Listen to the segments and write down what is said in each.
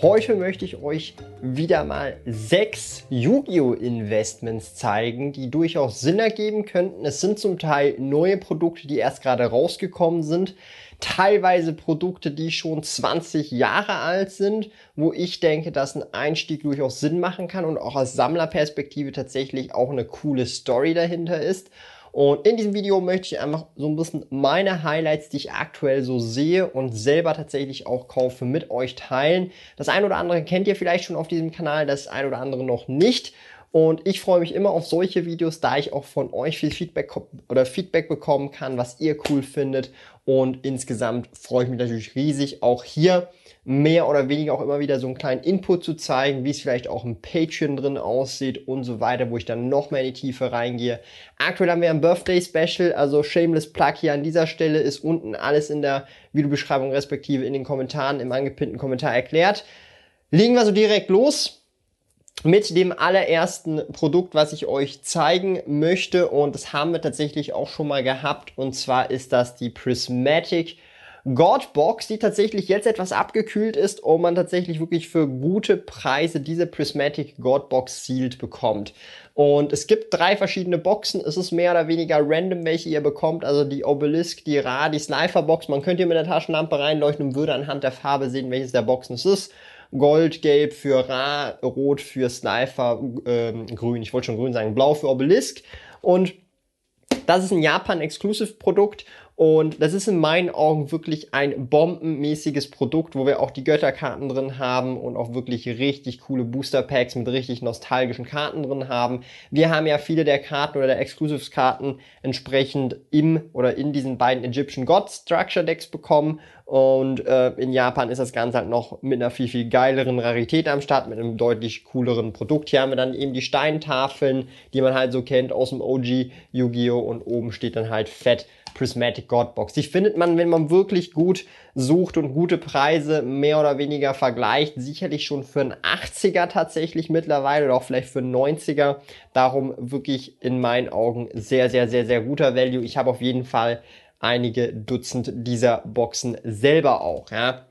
Heute möchte ich euch wieder mal sechs Yu-Gi-Oh! Investments zeigen, die durchaus Sinn ergeben könnten. Es sind zum Teil neue Produkte, die erst gerade rausgekommen sind. Teilweise Produkte, die schon 20 Jahre alt sind, wo ich denke, dass ein Einstieg durchaus Sinn machen kann und auch aus Sammlerperspektive tatsächlich auch eine coole Story dahinter ist. Und in diesem Video möchte ich einfach so ein bisschen meine Highlights, die ich aktuell so sehe und selber tatsächlich auch kaufe, mit euch teilen. Das ein oder andere kennt ihr vielleicht schon auf diesem Kanal, das ein oder andere noch nicht. Und ich freue mich immer auf solche Videos, da ich auch von euch viel Feedback oder Feedback bekommen kann, was ihr cool findet. Und insgesamt freue ich mich natürlich riesig, auch hier mehr oder weniger auch immer wieder so einen kleinen Input zu zeigen, wie es vielleicht auch im Patreon drin aussieht und so weiter, wo ich dann noch mehr in die Tiefe reingehe. Aktuell haben wir ein Birthday Special, also Shameless Plug hier an dieser Stelle ist unten alles in der Videobeschreibung respektive in den Kommentaren im angepinnten Kommentar erklärt. Legen wir so direkt los mit dem allerersten Produkt, was ich euch zeigen möchte und das haben wir tatsächlich auch schon mal gehabt und zwar ist das die Prismatic Godbox, die tatsächlich jetzt etwas abgekühlt ist und man tatsächlich wirklich für gute Preise diese Prismatic Godbox Sealed bekommt. Und es gibt drei verschiedene Boxen. Es ist mehr oder weniger random, welche ihr bekommt. Also die Obelisk, die Ra, die Slifer Box. Man könnte hier mit der Taschenlampe reinleuchten und würde anhand der Farbe sehen, welches der Boxen es ist. Gold, Gelb für Ra, Rot für Slifer, äh, Grün, ich wollte schon Grün sagen, Blau für Obelisk. Und das ist ein Japan-Exclusive-Produkt und das ist in meinen Augen wirklich ein bombenmäßiges Produkt, wo wir auch die Götterkarten drin haben und auch wirklich richtig coole Booster Packs mit richtig nostalgischen Karten drin haben. Wir haben ja viele der Karten oder der Exclusives Karten entsprechend im oder in diesen beiden Egyptian God Structure Decks bekommen und äh, in Japan ist das Ganze halt noch mit einer viel, viel geileren Rarität am Start, mit einem deutlich cooleren Produkt. Hier haben wir dann eben die Steintafeln, die man halt so kennt aus dem OG Yu-Gi-Oh! und oben steht dann halt fett Prismatic Godbox. Die findet man, wenn man wirklich gut sucht und gute Preise mehr oder weniger vergleicht, sicherlich schon für einen 80er tatsächlich mittlerweile oder auch vielleicht für einen 90er. Darum wirklich in meinen Augen sehr, sehr, sehr, sehr guter Value. Ich habe auf jeden Fall einige Dutzend dieser Boxen selber auch. Ja.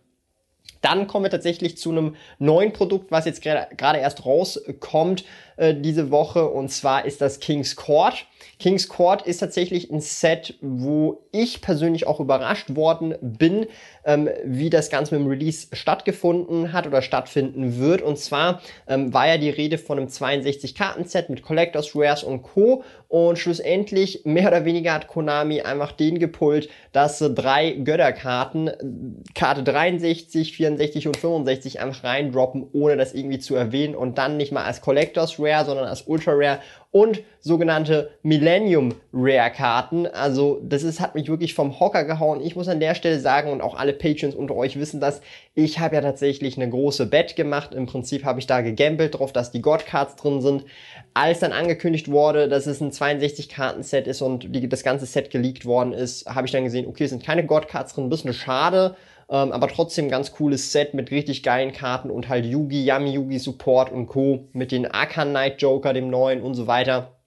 Dann kommen wir tatsächlich zu einem neuen Produkt, was jetzt gerade erst rauskommt äh, diese Woche. Und zwar ist das King's Court. King's Court ist tatsächlich ein Set, wo ich persönlich auch überrascht worden bin, ähm, wie das Ganze mit dem Release stattgefunden hat oder stattfinden wird. Und zwar ähm, war ja die Rede von einem 62-Karten-Set mit Collectors, Rares und Co. Und schlussendlich, mehr oder weniger, hat Konami einfach den gepult, dass sie drei Götterkarten, Karte 63, 64 und 65 einfach reindroppen, ohne das irgendwie zu erwähnen und dann nicht mal als Collectors Rare, sondern als Ultra Rare und sogenannte Millennium Rare Karten. Also das ist, hat mich wirklich vom Hocker gehauen. Ich muss an der Stelle sagen und auch alle Patrons unter euch wissen das, ich habe ja tatsächlich eine große Bet gemacht. Im Prinzip habe ich da gegambelt drauf, dass die God Cards drin sind. Als dann angekündigt wurde, dass es ein 62 Karten Set ist und die, das ganze Set geleakt worden ist, habe ich dann gesehen, okay, es sind keine God Cards drin, ein bisschen schade. Ähm, aber trotzdem ganz cooles Set mit richtig geilen Karten und halt Yugi, Yami Yugi Support und Co. mit den Arcan Knight Joker, dem neuen und so weiter.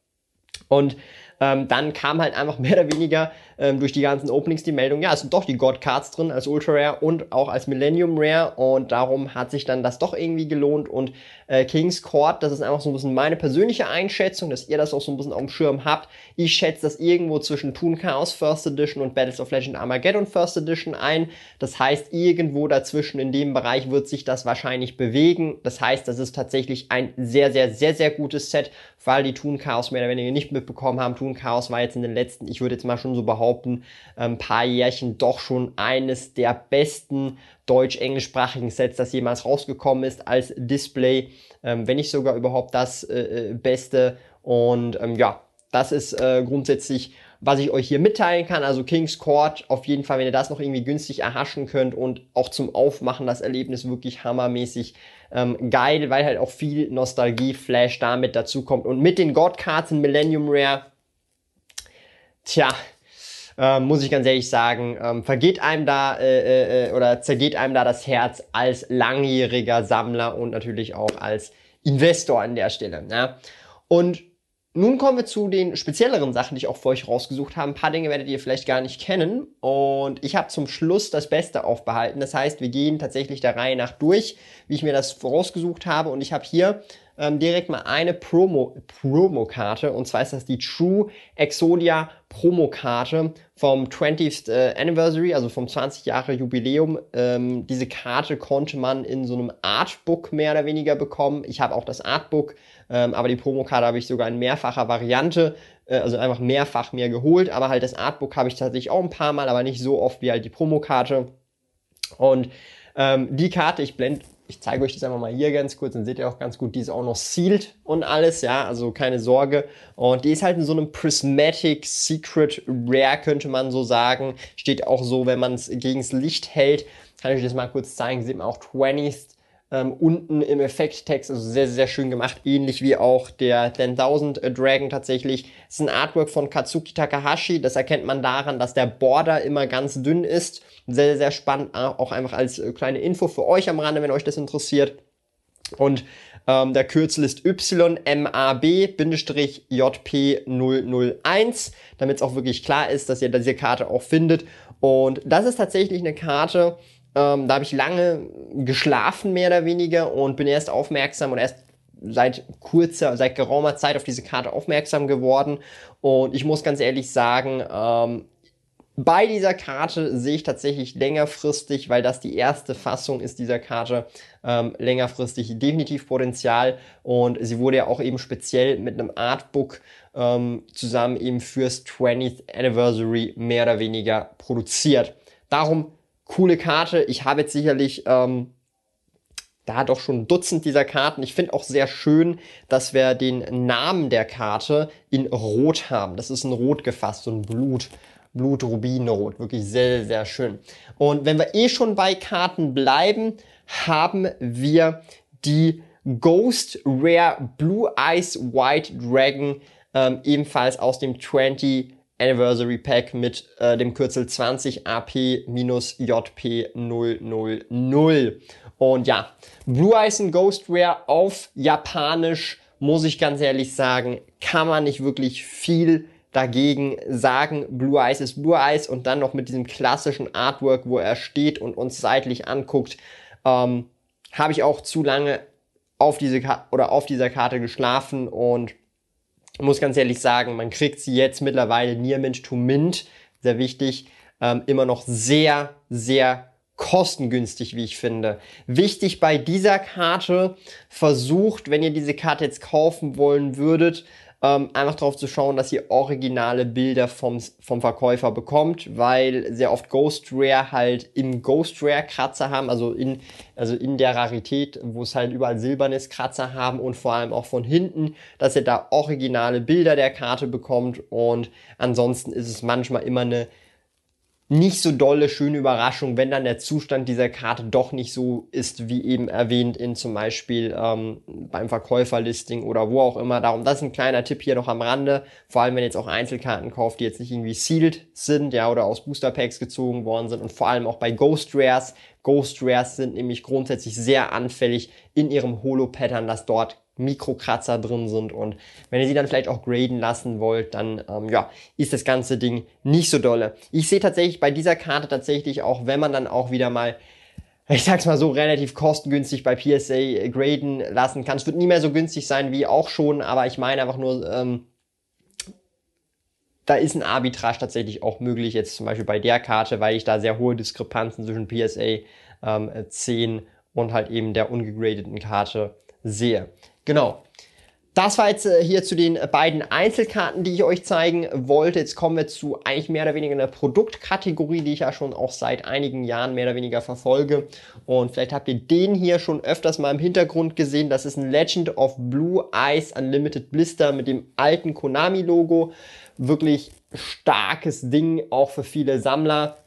Und ähm, dann kam halt einfach mehr oder weniger ähm, durch die ganzen Openings die Meldung, ja, es sind doch die God Cards drin als Ultra Rare und auch als Millennium Rare und darum hat sich dann das doch irgendwie gelohnt und äh, King's Court, das ist einfach so ein bisschen meine persönliche Einschätzung, dass ihr das auch so ein bisschen auf dem Schirm habt. Ich schätze das irgendwo zwischen Toon Chaos First Edition und Battles of Legend Armageddon First Edition ein. Das heißt, irgendwo dazwischen in dem Bereich wird sich das wahrscheinlich bewegen. Das heißt, das ist tatsächlich ein sehr, sehr, sehr, sehr gutes Set, weil die Toon Chaos mehr oder weniger nicht mitbekommen haben. Toon Chaos war jetzt in den letzten, ich würde jetzt mal schon so behaupten, behaupten, ein paar Jährchen doch schon eines der besten deutsch-englischsprachigen Sets, das jemals rausgekommen ist als Display, ähm, wenn nicht sogar überhaupt das äh, äh, Beste. Und ähm, ja, das ist äh, grundsätzlich was ich euch hier mitteilen kann. Also King's Court, auf jeden Fall, wenn ihr das noch irgendwie günstig erhaschen könnt und auch zum Aufmachen das Erlebnis wirklich hammermäßig ähm, geil, weil halt auch viel Nostalgie-Flash damit dazu kommt. Und mit den God-Cards in Millennium Rare, tja, äh, muss ich ganz ehrlich sagen, ähm, vergeht einem da äh, äh, oder zergeht einem da das Herz als langjähriger Sammler und natürlich auch als Investor an der Stelle. Ja? Und nun kommen wir zu den spezielleren Sachen, die ich auch für euch rausgesucht habe. Ein paar Dinge werdet ihr vielleicht gar nicht kennen. Und ich habe zum Schluss das Beste aufbehalten. Das heißt, wir gehen tatsächlich der Reihe nach durch, wie ich mir das vorausgesucht habe. Und ich habe hier ähm, direkt mal eine Promo, Promo-Karte. Und zwar ist das die True Exodia Promo-Karte vom 20th äh, Anniversary, also vom 20 Jahre Jubiläum. Ähm, diese Karte konnte man in so einem Artbook mehr oder weniger bekommen. Ich habe auch das Artbook, ähm, aber die Promokarte habe ich sogar in mehrfacher Variante, äh, also einfach mehrfach mehr geholt. Aber halt das Artbook habe ich tatsächlich auch ein paar Mal, aber nicht so oft wie halt die Promokarte. Und ähm, die Karte, ich blende ich zeige euch das einfach mal hier ganz kurz, dann seht ihr auch ganz gut, die ist auch noch sealed und alles, ja, also keine Sorge. Und die ist halt in so einem Prismatic Secret Rare, könnte man so sagen. Steht auch so, wenn man es gegens Licht hält. Kann ich euch das mal kurz zeigen, sieht man auch 20th ähm, unten im Effekttext, also sehr, sehr schön gemacht, ähnlich wie auch der 10.000 Dragon tatsächlich. Das ist ein Artwork von Katsuki Takahashi, das erkennt man daran, dass der Border immer ganz dünn ist. Sehr, sehr spannend, auch einfach als äh, kleine Info für euch am Rande, wenn euch das interessiert. Und ähm, der Kürzel ist YMAB-JP001, damit es auch wirklich klar ist, dass ihr diese Karte auch findet. Und das ist tatsächlich eine Karte, ähm, da habe ich lange geschlafen, mehr oder weniger, und bin erst aufmerksam und erst seit kurzer, seit geraumer Zeit auf diese Karte aufmerksam geworden. Und ich muss ganz ehrlich sagen, ähm, bei dieser Karte sehe ich tatsächlich längerfristig, weil das die erste Fassung ist dieser Karte, ähm, längerfristig definitiv Potenzial. Und sie wurde ja auch eben speziell mit einem Artbook ähm, zusammen eben fürs 20th Anniversary mehr oder weniger produziert. Darum coole Karte. Ich habe jetzt sicherlich ähm, da doch schon ein Dutzend dieser Karten. Ich finde auch sehr schön, dass wir den Namen der Karte in Rot haben. Das ist in Rot gefasst, so ein Blut. Blut-Rubinrot. Wirklich sehr, sehr schön. Und wenn wir eh schon bei Karten bleiben, haben wir die Ghost Rare Blue Eyes White Dragon ähm, ebenfalls aus dem 20 Anniversary Pack mit äh, dem Kürzel 20 AP-JP000. Und ja, Blue Eyes and Ghost Rare auf Japanisch, muss ich ganz ehrlich sagen, kann man nicht wirklich viel dagegen sagen. Blue Eyes ist Blue Eyes und dann noch mit diesem klassischen Artwork, wo er steht und uns seitlich anguckt, ähm, habe ich auch zu lange auf diese Ka oder auf dieser Karte geschlafen und muss ganz ehrlich sagen, man kriegt sie jetzt mittlerweile Near Mint to Mint, sehr wichtig, ähm, immer noch sehr, sehr kostengünstig, wie ich finde. Wichtig bei dieser Karte, versucht, wenn ihr diese Karte jetzt kaufen wollen würdet, ähm, einfach darauf zu schauen, dass ihr originale Bilder vom, vom Verkäufer bekommt, weil sehr oft Ghost Rare halt im Ghost Rare Kratzer haben, also in, also in der Rarität, wo es halt überall silbernes Kratzer haben und vor allem auch von hinten, dass ihr da originale Bilder der Karte bekommt. Und ansonsten ist es manchmal immer eine nicht so dolle, schöne Überraschung, wenn dann der Zustand dieser Karte doch nicht so ist, wie eben erwähnt in zum Beispiel ähm, beim Verkäuferlisting oder wo auch immer. Darum, das ist ein kleiner Tipp hier noch am Rande. Vor allem, wenn ihr jetzt auch Einzelkarten kauft, die jetzt nicht irgendwie sealed sind, ja, oder aus Booster Packs gezogen worden sind und vor allem auch bei Ghost Rares. Ghost Rares sind nämlich grundsätzlich sehr anfällig in ihrem Holo-Pattern, dass dort Mikrokratzer drin sind und wenn ihr sie dann vielleicht auch graden lassen wollt, dann ähm, ja, ist das ganze Ding nicht so dolle. Ich sehe tatsächlich bei dieser Karte tatsächlich auch, wenn man dann auch wieder mal ich sag's mal so, relativ kostengünstig bei PSA graden lassen kann. Es wird nie mehr so günstig sein wie auch schon, aber ich meine einfach nur, ähm, da ist ein Arbitrage tatsächlich auch möglich, jetzt zum Beispiel bei der Karte, weil ich da sehr hohe Diskrepanzen zwischen PSA ähm, 10 und halt eben der ungegradeten Karte sehe. Genau. das war jetzt äh, hier zu den beiden Einzelkarten, die ich euch zeigen wollte. Jetzt kommen wir zu eigentlich mehr oder weniger einer Produktkategorie, die ich ja schon auch seit einigen Jahren mehr oder weniger verfolge. Und vielleicht habt ihr den hier schon öfters mal im Hintergrund gesehen. Das ist ein Legend of Blue Eyes Unlimited Blister mit dem alten Konami-Logo. Wirklich starkes Ding, auch für viele Sammler.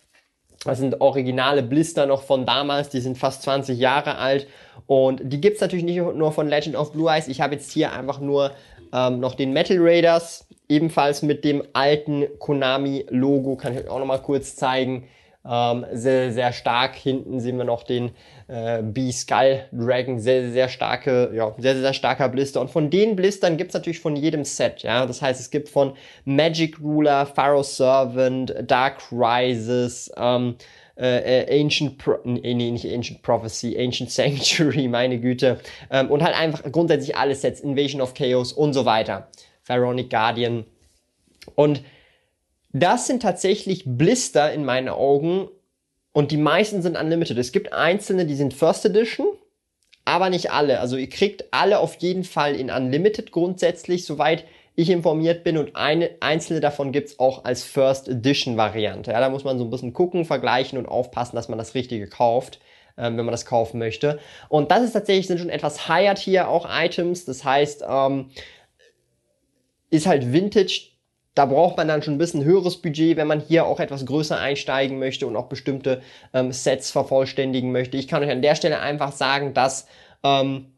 Das sind originale Blister noch von damals, die sind fast 20 Jahre alt. Und die gibt's natürlich nicht nur von Legend of Blue Eyes. Ich habe jetzt hier einfach nur ähm, noch den Metal Raiders, ebenfalls mit dem alten Konami-Logo. Kann ich euch auch nochmal kurz zeigen. Ähm, sehr, sehr stark. Hinten sehen wir noch den äh, B-Skull Dragon. Sehr, sehr starke, ja, sehr, sehr starker Blister. Und von den Blistern gibt's natürlich von jedem Set, ja. Das heißt, es gibt von Magic Ruler, Pharaoh Servant, Dark Rises, ähm, äh, Ancient, Pro nee, nicht Ancient Prophecy, Ancient Sanctuary, meine Güte. Ähm, und halt einfach grundsätzlich alle Sets, Invasion of Chaos und so weiter. Pharaonic Guardian. Und das sind tatsächlich Blister in meinen Augen und die meisten sind unlimited. Es gibt einzelne, die sind First Edition, aber nicht alle. Also ihr kriegt alle auf jeden Fall in Unlimited grundsätzlich, soweit ich informiert bin und eine einzelne davon gibt's auch als First Edition Variante. Ja, da muss man so ein bisschen gucken, vergleichen und aufpassen, dass man das Richtige kauft, ähm, wenn man das kaufen möchte. Und das ist tatsächlich, sind schon etwas higher Tier auch Items. Das heißt, ähm, ist halt Vintage da braucht man dann schon ein bisschen höheres Budget, wenn man hier auch etwas größer einsteigen möchte und auch bestimmte ähm, Sets vervollständigen möchte. Ich kann euch an der Stelle einfach sagen, dass ähm,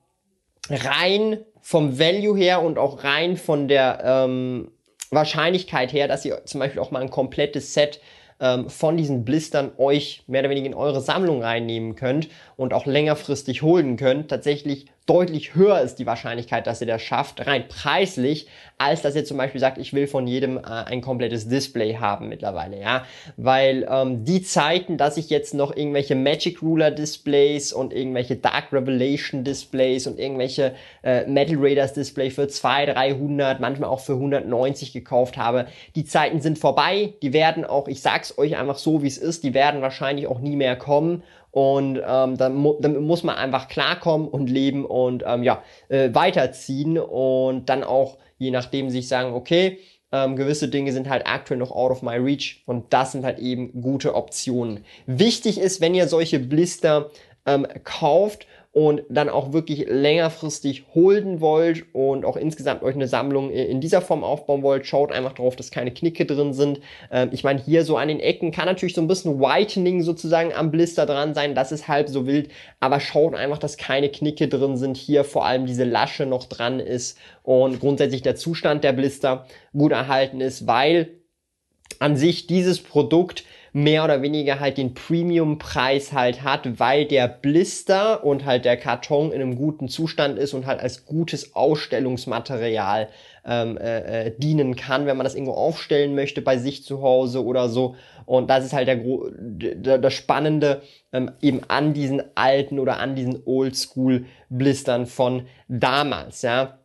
rein vom Value her und auch rein von der ähm, Wahrscheinlichkeit her, dass ihr zum Beispiel auch mal ein komplettes Set ähm, von diesen Blistern euch mehr oder weniger in eure Sammlung reinnehmen könnt und auch längerfristig holen könnt, tatsächlich deutlich höher ist die Wahrscheinlichkeit, dass ihr das schafft, rein preislich, als dass ihr zum Beispiel sagt, ich will von jedem äh, ein komplettes Display haben mittlerweile, ja, weil ähm, die Zeiten, dass ich jetzt noch irgendwelche Magic Ruler Displays und irgendwelche Dark Revelation Displays und irgendwelche äh, Metal Raiders Display für 200, 300, manchmal auch für 190 gekauft habe, die Zeiten sind vorbei, die werden auch, ich sag's euch einfach so, wie es ist, die werden wahrscheinlich auch nie mehr kommen und ähm, dann, mu dann muss man einfach klarkommen und leben und ähm, ja, äh, weiterziehen und dann auch, je nachdem, sich sagen, okay, ähm, gewisse Dinge sind halt aktuell noch out of my reach und das sind halt eben gute Optionen. Wichtig ist, wenn ihr solche Blister ähm, kauft und dann auch wirklich längerfristig holden wollt und auch insgesamt euch eine Sammlung in dieser Form aufbauen wollt, schaut einfach darauf, dass keine Knicke drin sind. Ähm, ich meine, hier so an den Ecken kann natürlich so ein bisschen Whitening sozusagen am Blister dran sein, das ist halb so wild, aber schaut einfach, dass keine Knicke drin sind, hier vor allem diese Lasche noch dran ist und grundsätzlich der Zustand der Blister gut erhalten ist, weil an sich dieses Produkt mehr oder weniger halt den Premium-Preis halt hat, weil der Blister und halt der Karton in einem guten Zustand ist und halt als gutes Ausstellungsmaterial ähm, äh, äh, dienen kann, wenn man das irgendwo aufstellen möchte bei sich zu Hause oder so. Und das ist halt der, der, der Spannende ähm, eben an diesen alten oder an diesen Oldschool-Blistern von damals, ja.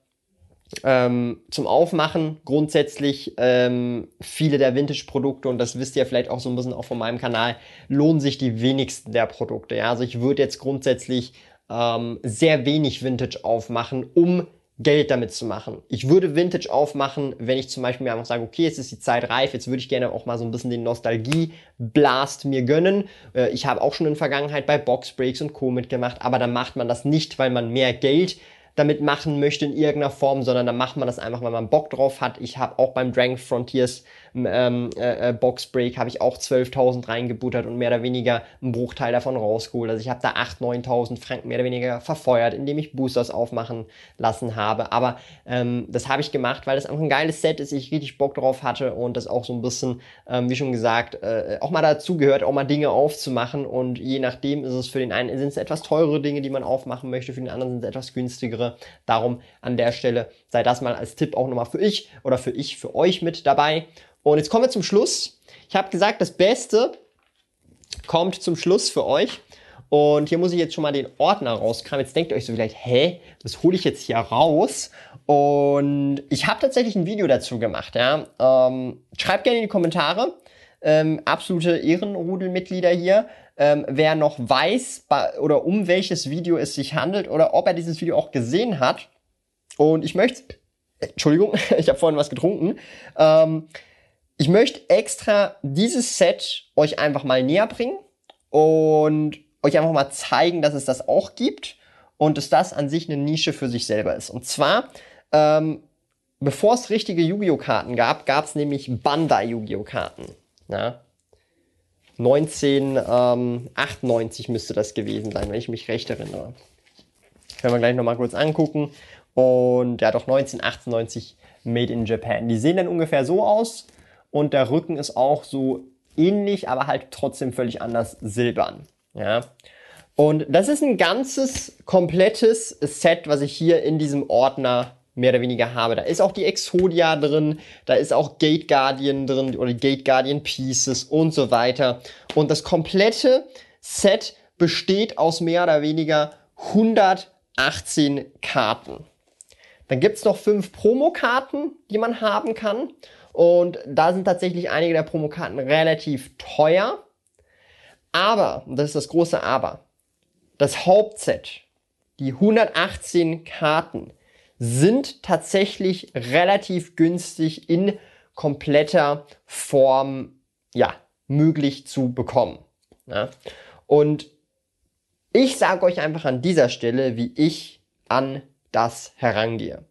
Ähm, zum Aufmachen grundsätzlich ähm, viele der Vintage-Produkte, und das wisst ihr vielleicht auch so ein bisschen auch von meinem Kanal, lohnen sich die wenigsten der Produkte. Ja? Also ich würde jetzt grundsätzlich ähm, sehr wenig Vintage aufmachen, um Geld damit zu machen. Ich würde Vintage aufmachen, wenn ich zum Beispiel mir einfach sage, okay, jetzt ist die Zeit reif, jetzt würde ich gerne auch mal so ein bisschen den Nostalgie-Blast mir gönnen. Äh, ich habe auch schon in der Vergangenheit bei Boxbreaks und Co. mitgemacht, aber dann macht man das nicht, weil man mehr Geld damit machen möchte in irgendeiner Form, sondern dann macht man das einfach, weil man Bock drauf hat. Ich habe auch beim Dragon Frontiers ähm, äh, äh Box Break habe ich auch 12.000 reingebuttert und mehr oder weniger einen Bruchteil davon rausgeholt. Also ich habe da 8.000, 9.000 Franken mehr oder weniger verfeuert, indem ich Boosters aufmachen lassen habe. Aber ähm, das habe ich gemacht, weil das einfach ein geiles Set ist, ich richtig Bock drauf hatte und das auch so ein bisschen, ähm, wie schon gesagt, äh, auch mal dazu gehört, auch mal Dinge aufzumachen und je nachdem ist es für den einen sind es etwas teurere Dinge, die man aufmachen möchte, für den anderen sind es etwas günstigere. Darum an der Stelle sei das mal als Tipp auch nochmal für ich oder für ich, für euch mit dabei. Und jetzt kommen wir zum Schluss. Ich habe gesagt, das Beste kommt zum Schluss für euch. Und hier muss ich jetzt schon mal den Ordner rauskramen. Jetzt denkt ihr euch so vielleicht, hä, was hole ich jetzt hier raus? Und ich habe tatsächlich ein Video dazu gemacht. Ja? Ähm, schreibt gerne in die Kommentare. Ähm, absolute Ehrenrudelmitglieder hier. Ähm, wer noch weiß oder um welches Video es sich handelt oder ob er dieses Video auch gesehen hat Und ich möchte, Entschuldigung, ich habe vorhin was getrunken. Ähm, ich möchte extra dieses Set euch einfach mal näher bringen und euch einfach mal zeigen, dass es das auch gibt und dass das an sich eine Nische für sich selber ist. Und zwar, ähm, bevor es richtige Yu-Gi-Oh! Karten gab, gab es nämlich Bandai Yu-Gi-Oh! Karten. Ja? 1998 ähm, müsste das gewesen sein, wenn ich mich recht erinnere. Können wir gleich nochmal kurz angucken. Und ja, doch 1998 Made in Japan. Die sehen dann ungefähr so aus. Und der Rücken ist auch so ähnlich, aber halt trotzdem völlig anders silbern. Ja. Und das ist ein ganzes, komplettes Set, was ich hier in diesem Ordner mehr oder weniger habe. Da ist auch die Exodia drin, da ist auch Gate Guardian drin oder Gate Guardian Pieces und so weiter. Und das komplette Set besteht aus mehr oder weniger 118 Karten. Dann gibt's noch fünf Promokarten, die man haben kann. Und da sind tatsächlich einige der Promokarten relativ teuer. Aber, und das ist das große Aber, das Hauptset, die 118 Karten, sind tatsächlich relativ günstig in kompletter Form ja, möglich zu bekommen. Ja. Und ich sage euch einfach an dieser Stelle, wie ich an das herangehe.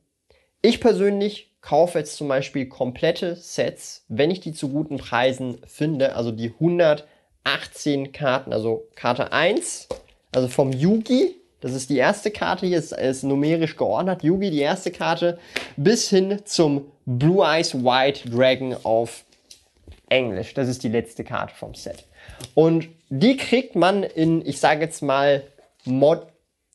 Ich persönlich kaufe jetzt zum Beispiel komplette Sets, wenn ich die zu guten Preisen finde, also die 118 Karten, also Karte 1, also vom Yugi das ist die erste Karte hier, ist, ist numerisch geordnet. Yugi, die erste Karte, bis hin zum Blue Eyes White Dragon auf Englisch. Das ist die letzte Karte vom Set. Und die kriegt man in, ich sage jetzt mal, mod,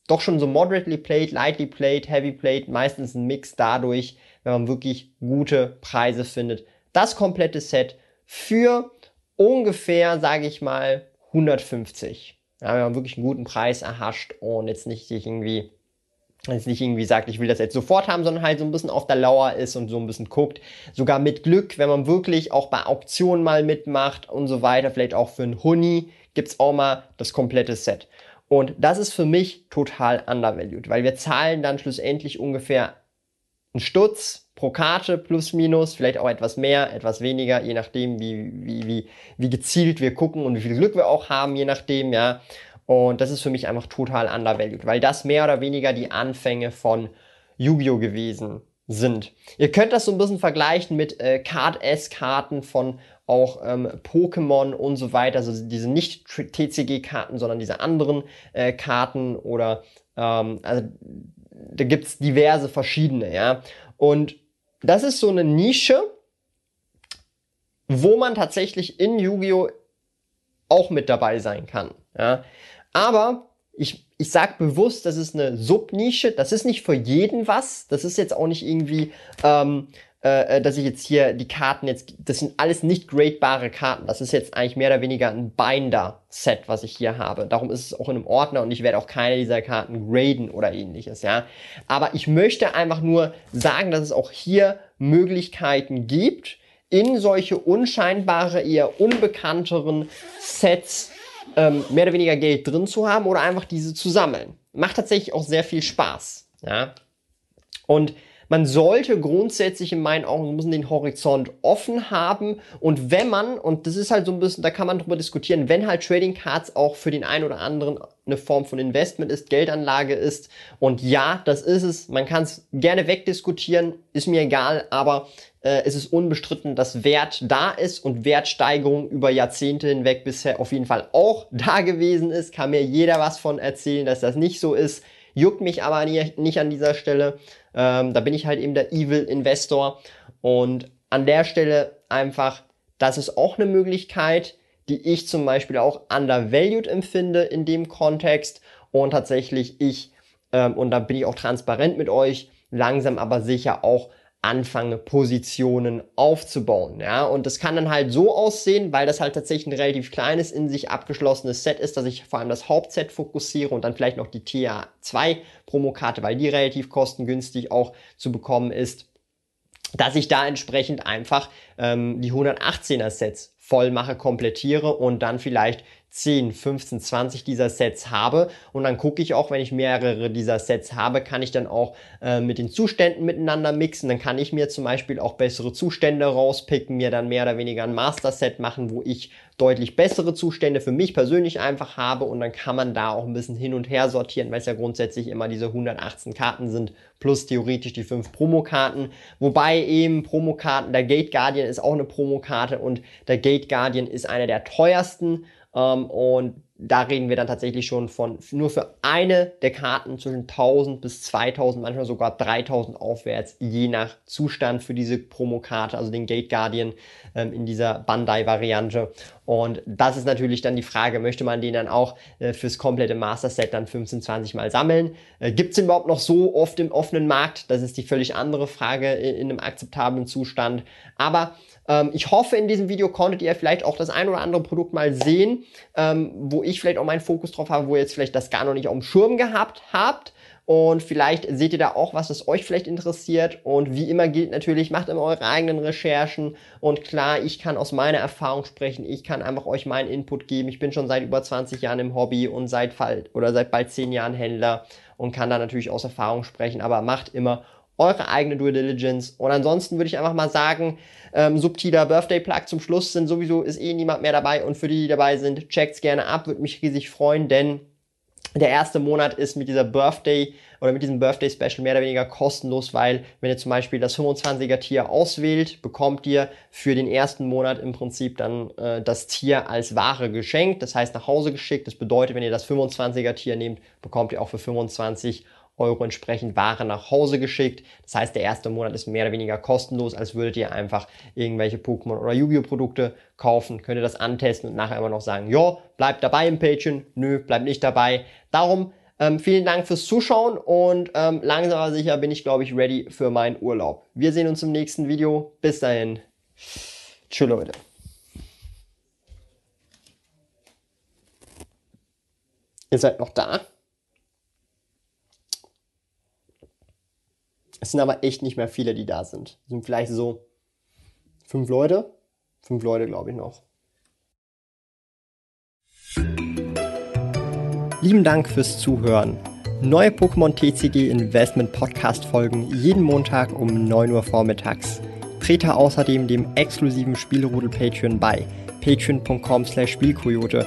doch schon so moderately played, lightly played, heavy played, meistens ein Mix dadurch, wenn man wirklich gute Preise findet. Das komplette Set für ungefähr, sage ich mal, 150 ja, wenn man wirklich einen guten Preis erhascht und jetzt nicht irgendwie jetzt nicht irgendwie sagt, ich will das jetzt sofort haben, sondern halt so ein bisschen auf der Lauer ist und so ein bisschen guckt. Sogar mit Glück, wenn man wirklich auch bei Auktionen mal mitmacht und so weiter, vielleicht auch für einen Huni, gibt's auch mal das komplette Set. Und das ist für mich total undervalued, weil wir zahlen dann schlussendlich ungefähr einen Stutz pro Karte plus minus, vielleicht auch etwas mehr, etwas weniger, je nachdem, wie, wie, wie, wie gezielt wir gucken und wie viel Glück wir auch haben, je nachdem, ja. Und das ist für mich einfach total undervalued, weil das mehr oder weniger die Anfänge von Yu-Gi-Oh! gewesen sind. Ihr könnt das so ein bisschen vergleichen mit äh, Card-S-Karten von auch ähm, Pokémon und so weiter, also diese nicht TCG-Karten, sondern diese anderen äh, Karten oder ähm, also da gibt's diverse verschiedene, ja. Und das ist so eine Nische, wo man tatsächlich in Yu-Gi-Oh! auch mit dabei sein kann. Ja? Aber ich, ich sage bewusst, das ist eine Subnische, das ist nicht für jeden was, das ist jetzt auch nicht irgendwie ähm, äh, dass ich jetzt hier die Karten jetzt, das sind alles nicht gradebare Karten. Das ist jetzt eigentlich mehr oder weniger ein Binder-Set, was ich hier habe. Darum ist es auch in einem Ordner und ich werde auch keine dieser Karten graden oder ähnliches, ja. Aber ich möchte einfach nur sagen, dass es auch hier Möglichkeiten gibt, in solche unscheinbare, eher unbekannteren Sets ähm, mehr oder weniger Geld drin zu haben oder einfach diese zu sammeln. Macht tatsächlich auch sehr viel Spaß, ja. Und man sollte grundsätzlich in meinen Augen müssen den Horizont offen haben und wenn man, und das ist halt so ein bisschen, da kann man drüber diskutieren, wenn halt Trading Cards auch für den einen oder anderen eine Form von Investment ist, Geldanlage ist und ja, das ist es, man kann es gerne wegdiskutieren, ist mir egal, aber äh, es ist unbestritten, dass Wert da ist und Wertsteigerung über Jahrzehnte hinweg bisher auf jeden Fall auch da gewesen ist, kann mir jeder was von erzählen, dass das nicht so ist, juckt mich aber nicht an dieser Stelle. Ähm, da bin ich halt eben der Evil Investor. Und an der Stelle einfach, das ist auch eine Möglichkeit, die ich zum Beispiel auch undervalued empfinde in dem Kontext. Und tatsächlich ich, ähm, und da bin ich auch transparent mit euch, langsam aber sicher auch anfange, Positionen aufzubauen. Ja, und das kann dann halt so aussehen, weil das halt tatsächlich ein relativ kleines, in sich abgeschlossenes Set ist, dass ich vor allem das Hauptset fokussiere und dann vielleicht noch die TA2 Promokarte, weil die relativ kostengünstig auch zu bekommen ist dass ich da entsprechend einfach ähm, die 118er Sets voll mache, komplettiere und dann vielleicht 10, 15, 20 dieser Sets habe. Und dann gucke ich auch, wenn ich mehrere dieser Sets habe, kann ich dann auch äh, mit den Zuständen miteinander mixen. Dann kann ich mir zum Beispiel auch bessere Zustände rauspicken, mir dann mehr oder weniger ein Master-Set machen, wo ich deutlich bessere Zustände für mich persönlich einfach habe. Und dann kann man da auch ein bisschen hin und her sortieren, weil es ja grundsätzlich immer diese 118 Karten sind, plus theoretisch die 5 Promokarten. Wobei eben Promokarten, der Gate Guardian ist auch eine Promokarte und der Gate Guardian ist einer der teuersten. Ähm, und da reden wir dann tatsächlich schon von nur für eine der Karten zwischen 1000 bis 2000, manchmal sogar 3000 aufwärts, je nach Zustand für diese Promokarte, also den Gate Guardian ähm, in dieser Bandai-Variante. Und das ist natürlich dann die Frage, möchte man den dann auch äh, fürs komplette Master Set dann 15, 20 Mal sammeln? Äh, Gibt es überhaupt noch so oft im offenen Markt? Das ist die völlig andere Frage in, in einem akzeptablen Zustand. Aber ähm, ich hoffe, in diesem Video konntet ihr vielleicht auch das ein oder andere Produkt mal sehen, ähm, wo ich vielleicht auch meinen Fokus drauf habe, wo ihr jetzt vielleicht das gar noch nicht auf dem Schirm gehabt habt. Und vielleicht seht ihr da auch was, das euch vielleicht interessiert. Und wie immer gilt natürlich, macht immer eure eigenen Recherchen. Und klar, ich kann aus meiner Erfahrung sprechen. Ich kann einfach euch meinen Input geben. Ich bin schon seit über 20 Jahren im Hobby und seit, oder seit bald 10 Jahren Händler und kann da natürlich aus Erfahrung sprechen. Aber macht immer eure eigene Due Diligence. Und ansonsten würde ich einfach mal sagen, ähm, subtiler Birthday Plug zum Schluss sind sowieso ist eh niemand mehr dabei und für die, die dabei sind, checkt's gerne ab, würde mich riesig freuen, denn der erste Monat ist mit dieser Birthday oder mit diesem Birthday Special mehr oder weniger kostenlos, weil wenn ihr zum Beispiel das 25er Tier auswählt, bekommt ihr für den ersten Monat im Prinzip dann äh, das Tier als Ware geschenkt, das heißt nach Hause geschickt. Das bedeutet, wenn ihr das 25er Tier nehmt, bekommt ihr auch für 25 Euro entsprechend Ware nach Hause geschickt. Das heißt, der erste Monat ist mehr oder weniger kostenlos, als würdet ihr einfach irgendwelche Pokémon oder Yu-Gi-Oh! Produkte kaufen. Könnt ihr das antesten und nachher immer noch sagen, ja, bleibt dabei im Patreon, nö, bleibt nicht dabei. Darum ähm, vielen Dank fürs Zuschauen und ähm, langsam aber sicher bin ich, glaube ich, ready für meinen Urlaub. Wir sehen uns im nächsten Video. Bis dahin. Tschüss, Leute. Ihr seid noch da? Es sind aber echt nicht mehr viele, die da sind. Es sind vielleicht so fünf Leute. Fünf Leute, glaube ich, noch. Lieben Dank fürs Zuhören. Neue Pokémon TCG Investment Podcast folgen jeden Montag um 9 Uhr vormittags. Trete außerdem dem exklusiven Spielrudel Patreon bei patreon.com slash Spielkoyote